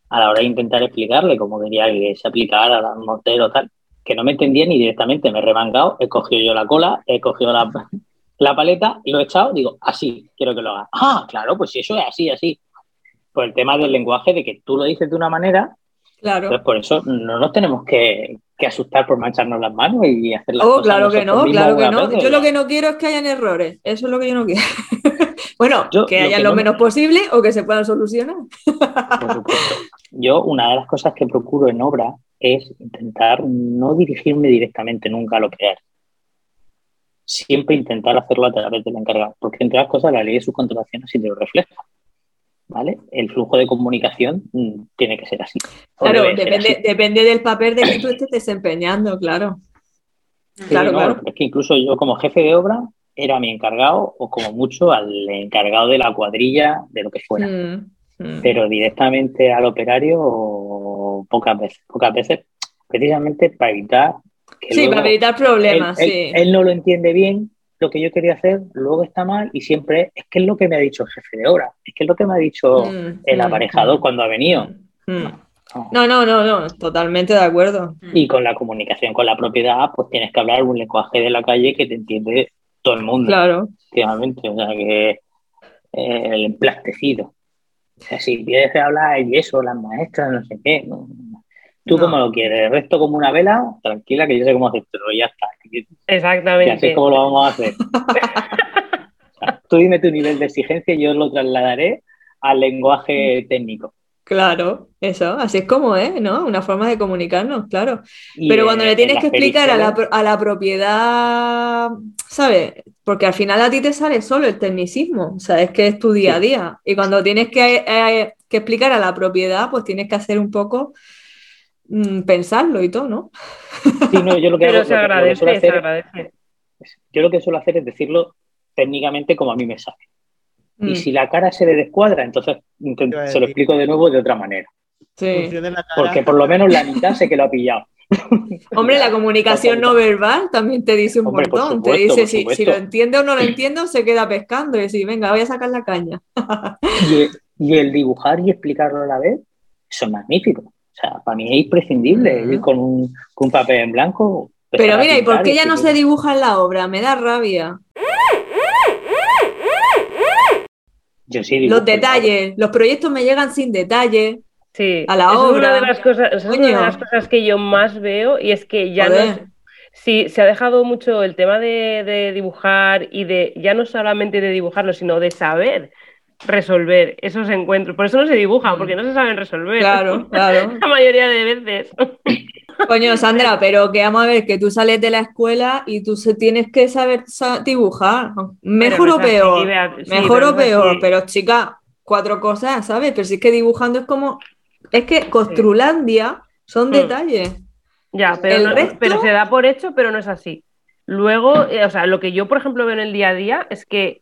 S3: a la hora de intentar explicarle cómo quería que se aplicara al mortero tal, que no me entendía ni directamente, me he remangado, he cogido yo la cola, he cogido la, la paleta, lo he echado, digo, así, quiero que lo haga. Ah, claro, pues si eso es así, así. Pues el tema del lenguaje, de que tú lo dices de una manera,
S1: Claro.
S3: entonces por eso no nos tenemos que, que asustar por mancharnos las manos y hacer las
S1: Oh,
S3: cosas
S1: claro que no, claro que no. Yo lo que no quiero es que hayan errores. Eso es lo que yo no quiero. bueno,
S3: Yo
S1: que
S3: lo
S1: hayan
S3: que
S1: lo
S3: no-
S1: menos posible o que se puedan solucionar.
S3: Por supuesto. Yo, una de las cosas que procuro en obra es intentar no dirigirme directamente nunca a lo que es. Siempre intentar hacerlo a través del encargado, porque entre las cosas la ley de subcontratación así te lo refleja. ¿Vale? El flujo de comunicación mm, tiene que ser así.
S1: Claro, depende,
S3: así.
S1: depende del papel de que tú estés desempeñando, claro.
S3: Sí,
S1: claro,
S3: no,
S1: claro.
S3: Es que incluso yo como jefe de obra era mi encargado o como mucho al encargado de la cuadrilla de lo que fuera.
S1: Mm, mm.
S3: pero directamente al operario pocas veces, pocas veces, precisamente para evitar que
S1: Sí,
S3: luego
S1: para evitar problemas,
S3: él,
S1: sí.
S3: él- él no lo entiende bien lo que yo quería hacer, luego está mal y siempre es que es lo que me ha dicho el jefe de obra, es que es lo que me ha dicho
S1: Mm,
S3: el
S1: mm,
S3: aparejador
S1: mm,
S3: cuando ha venido.
S1: mm.
S3: No.
S1: No, no, no, no, totalmente de acuerdo.
S3: Y con la comunicación con la propiedad, pues tienes que hablar un lenguaje de la calle que te entiende todo el mundo,
S1: Claro.
S3: efectivamente, o sea que eh, el emplastecido. O sea, si quieres hablar y eso, las maestras, no sé qué, no. Tú
S1: No.
S3: como lo quieres, el resto como una vela, tranquila que yo sé cómo hacerlo, y ya está. Y así
S4: Exactamente.
S3: es como lo vamos a hacer. O sea, tú dime tu nivel de exigencia y yo lo trasladaré al lenguaje técnico.
S1: Claro, eso, así es como es, ¿no? Una forma de comunicarnos, claro.
S3: Y,
S1: Pero cuando le
S3: en
S1: tienes que explicar a la, a la propiedad, ¿sabes? Porque al final a ti te sale solo el tecnicismo, o sea, es que es tu día a día. Y cuando tienes que, eh, que explicar a la propiedad, pues tienes que hacer un poco mm, pensarlo y todo, ¿no?
S3: Sí, no, yo lo que
S4: Pero
S3: hago-
S4: se
S3: lo que- lo que
S4: agradece,
S3: suelo
S4: se
S3: hacer-
S4: agradece.
S3: yo lo que suelo hacer es decirlo técnicamente como a mí me sale.
S1: Mm,
S3: Y si la cara se le descuadra, entonces
S5: a
S3: se lo explico de nuevo de otra manera.
S1: sí.
S3: Porque por lo menos la mitad sé que lo ha pillado.
S1: Hombre, la comunicación no verbal también te dice un
S3: Hombre,
S1: montón. Te dice si, lo entiende o no lo entiendo, se queda pescando y decir, venga, voy a sacar la caña.
S3: Y, y el dibujar y explicarlo a la vez, eso es magnífico. O sea, para mí es imprescindible ir con un, con un papel en blanco.
S1: Pero mira, ¿y por qué ya no se dibuja en la obra? Me da rabia.
S3: Yo sí dibujo,
S1: Los detalles, los proyectos me llegan sin detalles.
S4: Sí,
S1: a la
S4: Es
S1: obra.
S4: una de las cosas, es una de las cosas que yo más veo y es que ya no
S1: Joder.
S4: sí, se ha dejado mucho el tema de, de dibujar y de ya no solamente de dibujarlo, sino de saber resolver esos encuentros. Por eso no se dibujan, porque no se saben resolver.
S1: Claro, claro.
S4: La mayoría de veces.
S1: Coño, Sandra, pero que vamos a ver, que tú sales de la escuela y tú tienes que saber sa- dibujar. Mejor o peor.
S4: Sí,
S1: Mejor o peor. Pero chica, cuatro cosas, ¿sabes? Pero si es que dibujando es como. Es que Costrulandia son
S4: Mm.
S1: detalles.
S4: Ya, pero,
S1: El
S4: no-
S1: resto-
S4: pero se da por hecho, pero no es así. Luego, eh, o sea, lo que yo, por ejemplo, veo en el día a día es que,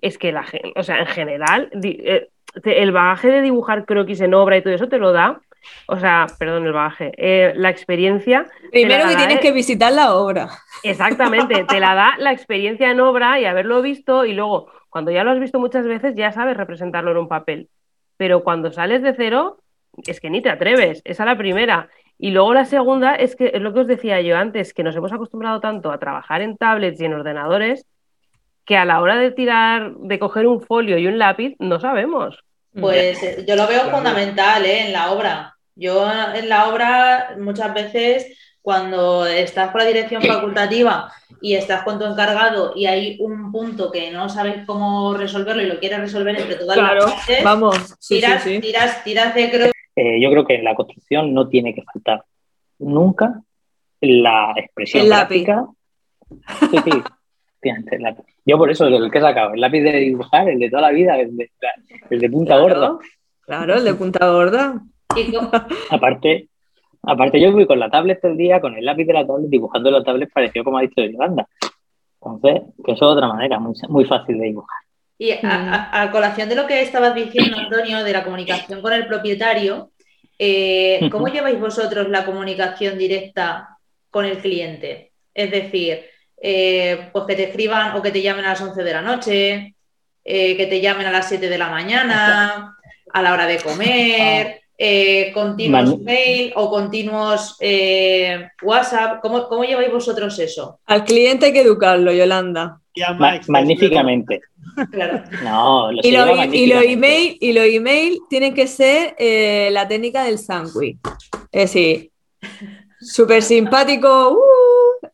S4: es que la gente, o sea, en general, eh, el bagaje de dibujar croquis en obra y todo eso te lo da, o sea, perdón, el bagaje, eh, la experiencia,
S1: Primero
S4: la
S1: que tienes
S4: ¿eh?
S1: que visitar la obra.
S4: exactamente, te la da la experiencia en obra y haberlo visto y luego, cuando ya lo has visto muchas veces, ya sabes representarlo en un papel. Pero cuando sales de cero, es que ni te atreves, esa es la primera. Y luego la segunda es que es lo que os decía yo antes, que nos hemos acostumbrado tanto a trabajar en tablets y en ordenadores que a la hora de tirar, de coger un folio y un lápiz, no sabemos.
S2: Pues eh, yo lo veo
S5: Claro.
S2: fundamental ¿eh? en la obra. Yo en la obra muchas veces cuando estás con la dirección facultativa y estás con tu encargado y hay un punto que no sabes cómo resolverlo y lo quieres resolver entre todas
S1: Claro,
S2: las partes,
S1: vamos. Sí,
S2: tiras,
S1: sí.
S2: tiras, tiras de croquis
S3: Eh, yo creo que en la construcción no tiene que faltar nunca la expresión
S1: El lápiz.
S3: Sí, sí. efectivamente, el lápiz. Yo por eso, el que he sacado, el lápiz de dibujar, el de toda la vida, el de, el de punta gorda.
S1: Claro, el de punta gorda.
S3: Aparte, aparte yo voy con la tablet todo el día, con el lápiz de la tablet, dibujando la tablet parecido como ha dicho Yolanda. Entonces, que eso es otra manera, muy, muy fácil de dibujar.
S2: Y a, a- a colación de lo que estabas diciendo, Antonio, de la comunicación con el propietario, eh, ¿cómo lleváis vosotros la comunicación directa con el cliente? Es decir, eh, pues que te escriban o que te llamen a las 11 de la noche, eh, que te llamen a las 7 de la mañana, a la hora de comer, eh, continuos
S3: Manu-
S2: mail o continuos eh, WhatsApp. ¿Cómo, ¿Cómo lleváis vosotros eso?
S1: Al cliente hay que educarlo, Yolanda.
S3: Ma- magníficamente.
S2: Claro.
S3: No, lo
S1: Y
S3: magníficamente.
S1: email y los email tienen que ser eh, la técnica del sándwich. Es decir, súper simpático. uh,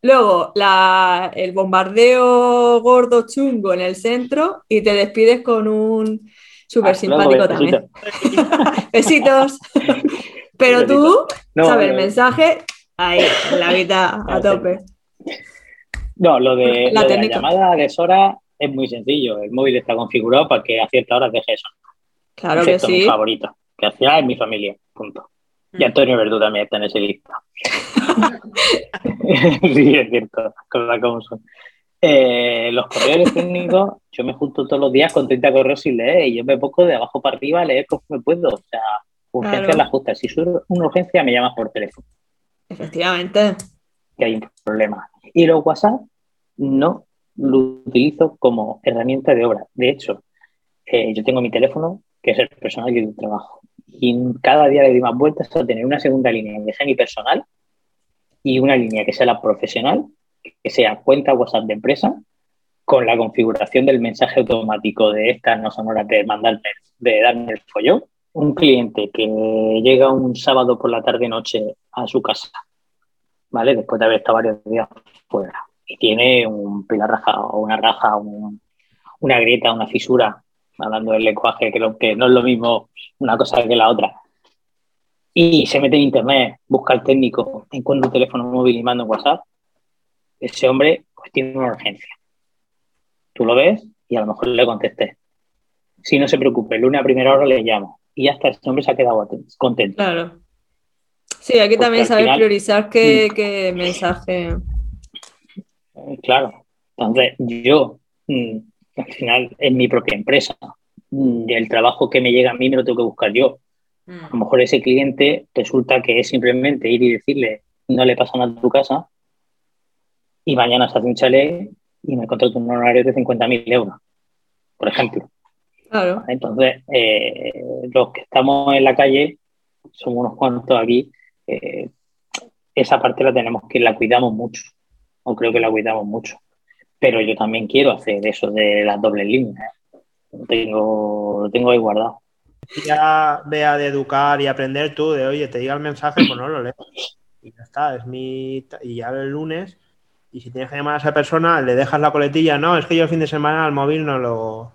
S1: luego la- el bombardeo gordo chungo en el centro y te despides con un súper
S3: luego,
S1: simpático también.
S3: besito.
S1: Besitos. Pero tú,
S3: No,
S1: sabes, el
S3: no.
S1: mensaje ahí, en la mitad, a tope.
S3: No, lo de
S1: La
S3: lo de la llamada a deshora es muy sencillo. El móvil está configurado para que a cierta hora deje eso.
S1: Claro que
S3: excepto mi
S1: sí.
S3: favorito, que final es mi familia. Punto. Y. Antonio Verdú también está en ese lista. sí, es cierto, cosas como son. Eh, los correos electrónicos, yo me junto todos los días con 30 correos y leer, y yo me pongo de abajo para arriba a leer como me puedo. O sea, urgencia
S1: Claro.
S3: la justa. Si soy una urgencia, me llamas por teléfono,
S1: Efectivamente.
S3: que hay un problema. Y los WhatsApp no lo utilizo como herramienta de obra. De hecho, eh, yo tengo mi teléfono, que es el personal que trabajo, y cada día le doy más vueltas a tener una segunda línea que sea mi personal y una línea que sea la profesional, que sea cuenta WhatsApp de empresa, con la configuración del mensaje automático de estas no son horas de mandarme, de darme el follón. Un cliente que llega un sábado por la tarde-noche a su casa, ¿vale? Después de haber estado varios días fuera, y tiene un pilar raja o una raja, un- una grieta, una fisura, hablando del lenguaje, que, lo- que no es lo mismo una cosa que la otra. Y se mete en internet, busca al técnico, encuentra un teléfono móvil y manda un WhatsApp. Ese hombre pues, tiene una urgencia. Tú lo ves y a lo mejor le contesté. Si no se preocupe, el lunes a primera hora le llamo. Y ya está, ese hombre se ha quedado contento.
S1: Claro. Sí, aquí
S3: Porque
S1: también
S3: al
S1: saber
S3: final-
S1: priorizar qué, qué mensaje.
S3: Claro. Entonces, yo, mm, al final, es mi propia empresa. Mm, El trabajo que me llega a mí me lo tengo que buscar yo. A lo
S2: Mm.
S3: mejor ese cliente resulta que es simplemente ir y decirle, no le pasa nada a tu casa, y mañana se hace un chalet y me contrata un horario de 50.000 euros, por ejemplo.
S1: Claro.
S3: Entonces, eh, los que estamos en la calle, somos unos cuantos aquí, eh, esa parte la tenemos que la cuidamos mucho, o creo que la cuidamos mucho. Pero yo también quiero hacer eso de las dobles líneas. ¿eh? Lo tengo, lo tengo ahí guardado.
S5: Ya vea de educar y aprender tú, de oye, te diga el mensaje, pues no lo lees. Y ya está, es mi. Y ya el lunes, y si tienes que llamar a esa persona, le dejas la coletilla, no, es que yo el fin de semana al móvil no lo,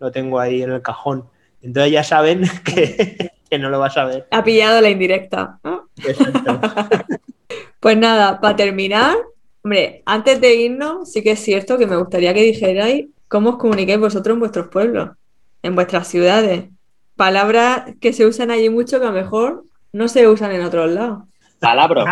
S5: lo tengo ahí en el cajón. Entonces ya saben que, que no lo vas a ver.
S1: Ha pillado la indirecta. ¿no?
S5: Exacto.
S1: Pues nada, para terminar, hombre, antes de irnos, sí que es cierto que me gustaría que dijerais cómo os comunicáis vosotros en vuestros pueblos, en vuestras ciudades. Palabras que se usan allí mucho que a lo mejor no se usan en otros lados.
S3: Palabra.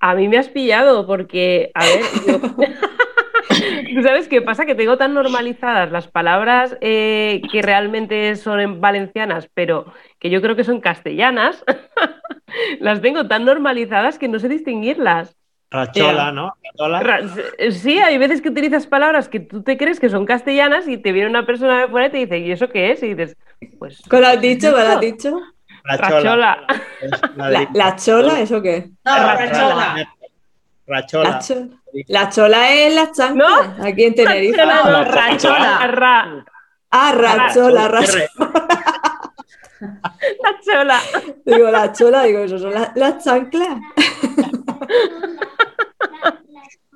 S4: A, a mí me has pillado porque, a ver, yo- ¿tú sabes qué pasa? Que tengo tan normalizadas las palabras eh, que realmente son en valencianas, pero que yo creo que son castellanas, las tengo tan normalizadas que no sé distinguirlas.
S5: Rachola, ¿no? Rachola.
S4: Ra- Sí, hay veces que utilizas palabras que tú te crees que son castellanas y te viene una persona de fuera y te dice, ¿y eso qué es? Y dices, pues...
S1: ¿Qué lo has dicho? ¿Qué lo has dicho?
S4: Rachola.
S1: ¿La, la chola? ¿Eso qué?
S2: No,
S4: Rachola.
S2: rachola.
S5: Rachola.
S1: La, cho- la chola es la chancla, aquí en Tenerife.
S4: Rachola,
S3: Ah,
S4: no,
S3: rachola.
S4: Ra-
S1: Ah, rachola, rachola.
S4: rachola.
S1: Digo, la chola, digo, eso son las, las chanclas.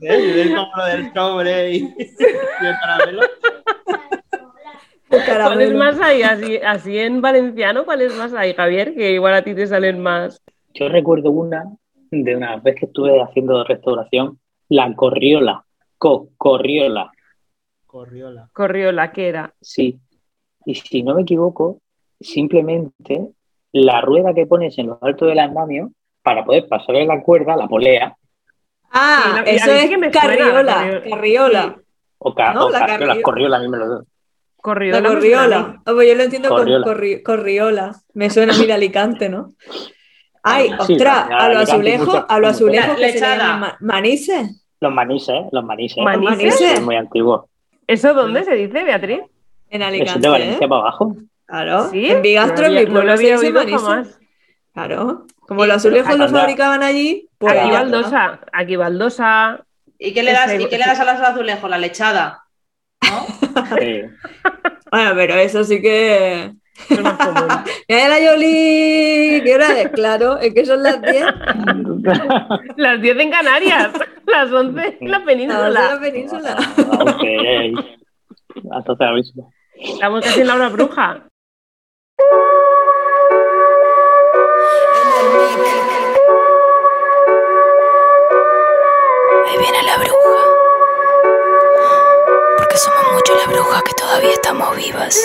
S5: ¿Eh? ¿Ves como lo del sobre y, y el caramelo?
S1: El
S4: ¿Cuáles
S1: caramelo.
S4: más hay? Así, así en valenciano, ¿cuáles más hay, Javier? Que igual a ti te salen más.
S3: Yo recuerdo una de una vez que estuve haciendo restauración, la corriola. Co corriola.
S5: Corriola.
S4: Corriola, ¿qué era?
S3: Sí. Y si no me equivoco, simplemente la rueda que pones en lo alto del andamio para poder pasarle la cuerda, la polea,
S1: Ah,
S4: Sí, la-
S1: eso
S4: a mí sí
S1: es
S4: que me suena la
S1: carriola,
S4: carriola.
S1: carriola.
S3: O, ca
S1: No,
S3: o
S1: la
S3: carriola,
S1: carriola.
S3: corriola, a mí me lo doy.
S4: Corriola.
S1: La
S4: suena
S1: corriola. Ah, pues yo lo entiendo
S3: Corriola.
S1: con corri- corriola. Me suena a mí de Alicante, ¿no? Ay,
S3: Sí,
S1: ostras, a
S3: Alicante
S1: azulejos,
S3: muchas-
S1: a los
S3: muchas-
S1: azulejos que se
S2: Lechada.
S1: llaman ma- manises.
S3: Los manises, ¿eh? Los manises.
S4: ¿Manises?
S3: Es muy antiguo.
S4: ¿Eso dónde se dice, Beatriz?
S1: En
S3: Eso es
S1: Alicante.
S3: de Valencia
S1: ¿eh?
S3: para abajo.
S1: Claro.
S4: ¿Sí?
S1: En Bigastro,
S4: No lo
S1: en mi
S4: había- no
S1: pueblo
S4: lo
S1: se
S4: había
S1: dice
S4: oído
S1: manises.
S4: jamás.
S1: Claro. Como los azulejos los fabricaban allí, pues.
S4: Aquí baldosa, aquí baldosa.
S2: ¿Y qué le das,
S4: Ese-
S2: ¿y qué le das a los azulejos? La lechada. ¿No?
S3: Sí.
S1: Bueno, pero eso sí que.
S4: es más común.
S1: La Yoli, ¿qué hora es? Claro, es que son las 10.
S4: Las 10 en Canarias, las 11 en la
S1: Las 11 de la
S4: península.
S1: península.
S3: Ok. Entonces aviso.
S4: Estamos casi en la hora bruja.
S7: Estamos vivas.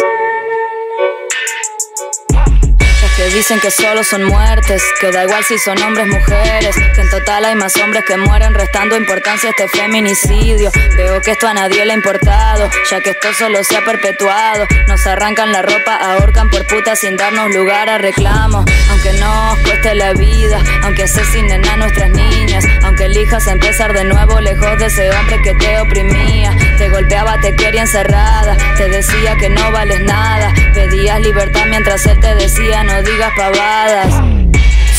S7: Dicen que solo son muertes, que da igual si son hombres mujeres, que en total hay más hombres que mueren restando importancia a este feminicidio. Veo que esto a nadie le ha importado, ya que esto solo se ha perpetuado. Nos arrancan la ropa, ahorcan por puta sin darnos lugar a reclamos. Aunque nos cueste la vida, aunque asesinen a nuestras niñas, aunque elijas empezar de nuevo lejos de ese hombre que te oprimía. Te golpeaba, te quería encerrada, te decía que no vales nada. Pedías libertad mientras él te decía no digas pavadas.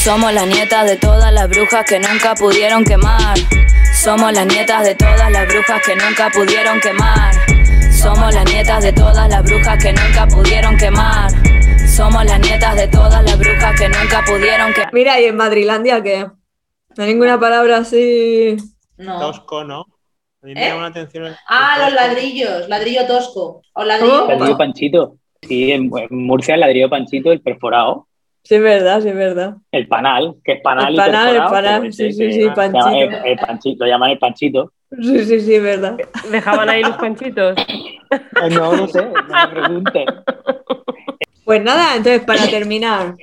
S7: Somos las nietas de todas las brujas que nunca pudieron quemar. Somos las nietas de todas las brujas que nunca pudieron quemar. Somos las nietas de todas las brujas que nunca pudieron quemar. Somos las nietas de todas las brujas que nunca pudieron quemar.
S1: Mira, y en Madrilandia, ¿qué? No hay ninguna palabra así.
S2: No.
S5: Tosco, ¿no? A mí me
S2: ¿Eh?
S5: llama la atención. el-
S2: Ah,
S5: el
S2: los ladrillos, ladrillo tosco. O ladrillo.
S1: ¿Cómo?
S3: Ladrillo Panchito. Sí, en, en Murcia el ladrillo Panchito, el perforado.
S1: Sí, es verdad, sí, es verdad.
S3: El panal, que es panal
S1: El
S3: y
S1: panal, el panal,
S3: pues
S1: sí,
S3: ese
S1: sí, sí,
S3: llama
S1: Panchito.
S3: el- el Panchito, Lo llaman el Panchito.
S1: Sí, sí, sí, es verdad.
S4: Dejaban ahí los panchitos.
S3: Eh, No, no sé, no me preguntes.
S1: Pues nada, entonces para terminar,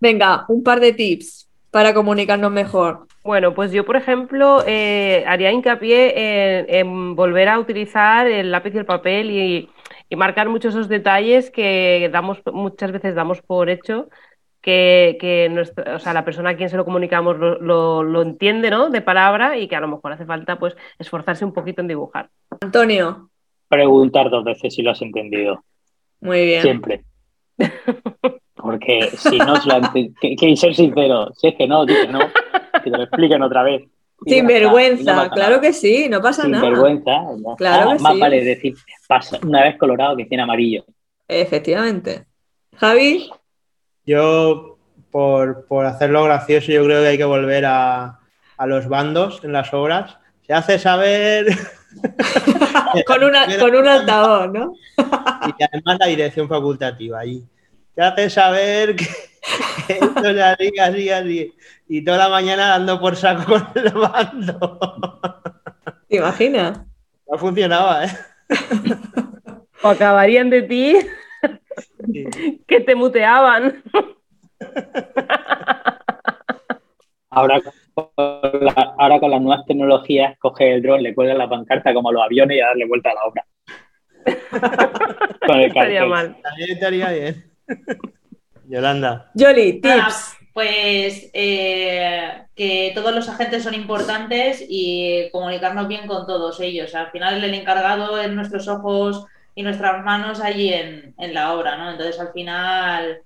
S1: venga, un par de tips para comunicarnos mejor.
S4: Bueno, pues yo, por ejemplo, eh, haría hincapié en, en volver a utilizar el lápiz y el papel y, y marcar muchos esos detalles que damos, muchas veces damos por hecho que, que nuestra- o sea, la persona a quien se lo comunicamos lo, lo- lo entiende, ¿no? De palabra y que a lo mejor hace falta pues esforzarse un poquito en dibujar.
S1: Antonio,
S3: Preguntar dos veces si lo has entendido.
S1: muy bien.
S3: Siempre. Porque si no, se lo que, que ser sincero. Si es que no, di que no. Que te lo expliquen otra vez.
S1: Sin vergüenza, claro que sí, no pasa
S3: Sin
S1: nada.
S3: vergüenza.
S1: Claro que
S3: Más
S1: sí.
S3: vale decir, pasa una vez colorado que tiene amarillo.
S1: Efectivamente. Javi,
S5: Yo, por, por hacerlo gracioso, yo creo que hay que volver a, a los bandos en las obras. Se hace saber
S1: con, una, con un altavoz, ¿no?
S5: y además la dirección facultativa allí. Se hace saber que esto es así, así, así. Y toda la mañana dando por saco con el bando.
S1: ¿Te imaginas?
S5: No funcionaba, ¿eh?
S4: O acabarían de ti
S5: Sí.
S4: que te muteaban.
S3: Ahora con, la- ahora con las nuevas tecnologías, coge el dron, le cuelga la pancarta como a los aviones y a darle vuelta a la obra. Con el
S4: Estaría mal.
S5: También estaría bien. Yolanda.
S1: Yoli, tips.
S2: Pues eh, que todos los agentes son importantes y comunicarnos bien con todos ellos. Al final el encargado es nuestros ojos y nuestras manos allí en, en la obra, ¿no? Entonces al final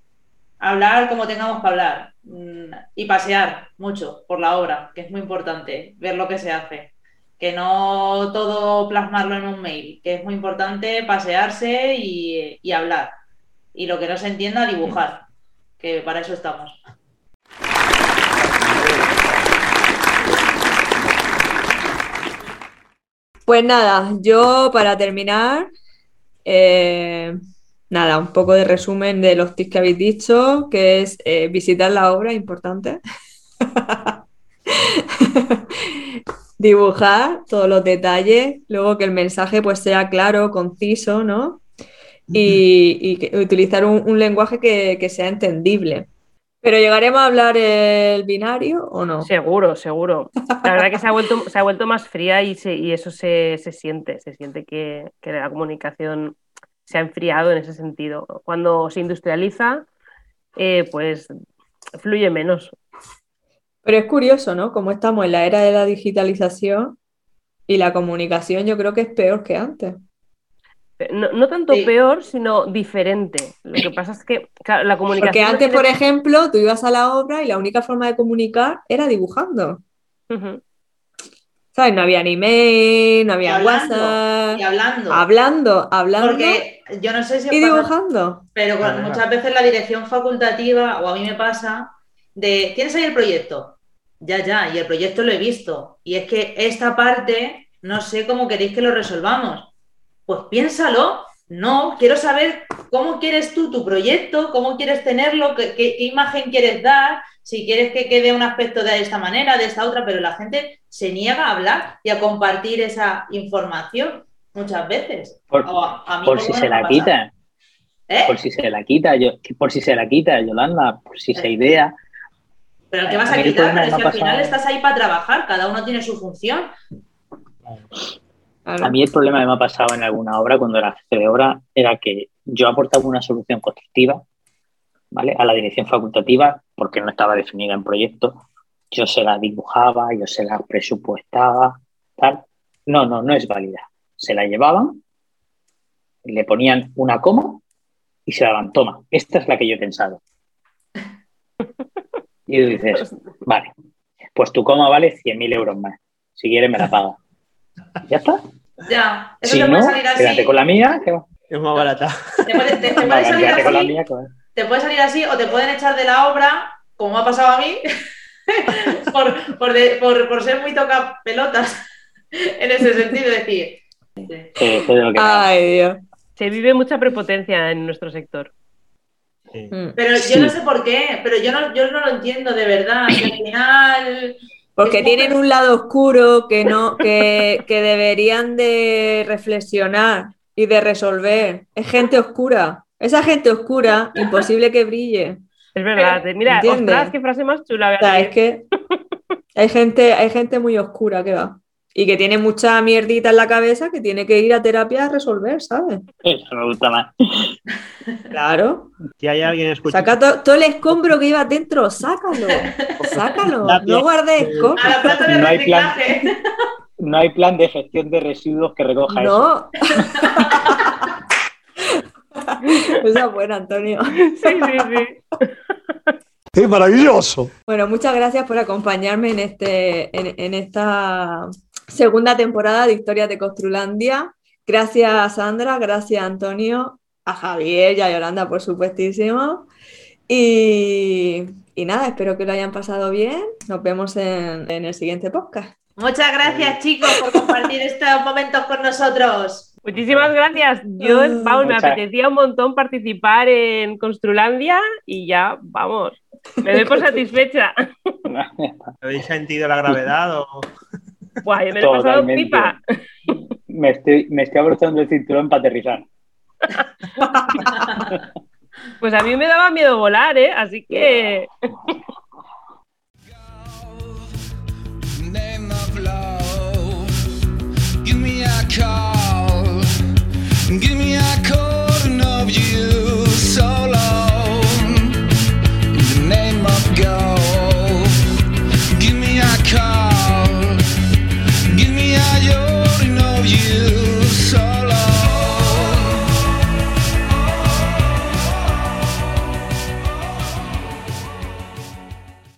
S2: hablar como tengamos que hablar mm, y pasear mucho por la obra, que es muy importante, ver lo que se hace. Que no todo plasmarlo en un mail, que es muy importante pasearse y, y hablar. Y lo que no se entienda, dibujar, que para eso estamos.
S1: Pues nada, yo para terminar, eh, nada, un poco de resumen de los tips que habéis dicho, que es eh, visitar la obra, importante. Dibujar todos los detalles, luego que el mensaje pues sea claro, conciso, ¿no? Y, utilizar un, un lenguaje que, que sea entendible. ¿Pero llegaremos a hablar el binario o no?
S4: Seguro, seguro. La verdad que se ha vuelto, se ha vuelto más fría y, se- y eso se, se siente, se siente que, que la comunicación se ha enfriado en ese sentido. Cuando se industrializa, eh, pues fluye menos.
S1: Pero es curioso, ¿no? Como estamos en la era de la digitalización y la comunicación yo creo que es peor que antes.
S4: No, no tanto
S2: Sí.
S4: peor, sino diferente. Lo que pasa es que claro, la comunicación.
S1: Porque antes, por ejemplo, tú ibas a la obra y la única forma de comunicar era dibujando. ¿Sabes? No había ni mail, no
S2: Y
S1: había
S2: hablando,
S1: WhatsApp.
S2: y hablando.
S1: Hablando, hablando
S2: Porque yo no sé si
S1: y
S2: pasa-
S1: dibujando.
S2: Pero muchas veces la dirección facultativa, o a mí me pasa, de, ¿tienes ahí el proyecto? Ya, ya, y el proyecto lo he visto. Y es que esta parte, no sé cómo queréis que lo resolvamos. Pues piénsalo. No, quiero saber cómo quieres tú tu proyecto, cómo quieres tenerlo, qué, qué- qué imagen quieres dar, si quieres que quede un aspecto de esta manera, de esta otra, pero la gente se niega a hablar y a compartir esa información muchas veces.
S3: Por,
S2: O a- a mí
S3: por
S2: por
S3: si se la
S2: pasa.
S3: quita,
S2: ¿Eh?
S3: por si se la quita, yo, por si se la quita, Yolanda, por si se idea.
S2: Pero el que vas
S3: A
S2: quitar, pero es
S3: me
S2: que
S3: ha
S2: al final estás ahí para trabajar, cada uno tiene su función.
S1: Claro.
S3: A mí el problema que me ha pasado en alguna obra, cuando era jefe de obra, era que yo aportaba una solución constructiva ¿vale? a la dirección facultativa porque no estaba definida en proyecto. Yo se la dibujaba, yo se la presupuestaba, tal. No, no, no es válida. Se la llevaban, le ponían una coma y se daban, toma, esta es la que yo he pensado. Y tú dices, vale, pues tu coma vale 100.000 euros más. Si quieres me la pagas. ¿Ya está?
S2: Ya, eso
S3: Si
S2: te
S3: no,
S2: puede salir así.
S3: quédate con la mía. que va.
S5: Es más barata.
S2: Te puede, te- te puede
S3: Vale,
S2: salir
S3: quédate con la
S2: así,
S3: mía. que va.
S2: te puede salir así o te pueden echar de la obra, como me ha pasado a mí, por, por, de- por- por ser muy toca pelotas en ese sentido, decir.
S1: Ay, Dios.
S4: Se vive mucha prepotencia en nuestro sector.
S5: Sí.
S1: Mm.
S2: Pero yo
S3: Sí.
S2: no sé por qué, pero yo no, yo no lo entiendo de verdad. Al final.
S1: Porque tienen un lado oscuro que no, que, que deberían de reflexionar y de resolver. Es gente oscura. Esa gente oscura, imposible que brille.
S4: Es verdad. Mira,
S1: ¿Entiendes?
S4: ostras, qué frase más chula.
S1: O sea, es que hay gente, hay gente muy oscura que va. Y que tiene mucha mierdita en la cabeza que tiene que ir a terapia a resolver, ¿sabes?
S3: Eso me gusta más.
S1: Claro.
S5: Si hay alguien escuchando.
S1: Saca to- todo el escombro que lleva dentro, sácalo. Sácalo. No guardes
S2: A la plata de
S3: No hay plan.
S2: reciclaje.
S3: No hay plan de gestión de residuos que recoja eso.
S1: No. Esa es buena, Antonio.
S4: Sí, sí, sí.
S8: ¡Es maravilloso!
S1: Bueno, muchas gracias por acompañarme en, este, en, en esta segunda temporada de Historias de Construlandia. Gracias, Sandra. Gracias, Antonio. A Javier y a Yolanda, por supuestísimo. Y, y nada, espero que lo hayan pasado bien. Nos vemos en, en el siguiente podcast.
S2: Muchas gracias, chicos, por compartir estos momentos con nosotros.
S4: Muchísimas gracias. Yo,
S1: Ah.
S4: vamos, me apetecía un montón participar en Construlandia y ya, vamos, me doy por satisfecha.
S5: ¿Habéis sentido la gravedad? O...
S4: Buah, yo me lo he pasado pipa.
S3: Me estoy, me estoy abrochando el cinturón para aterrizar.
S4: pues a mí me daba miedo volar, ¿eh? Así que... go.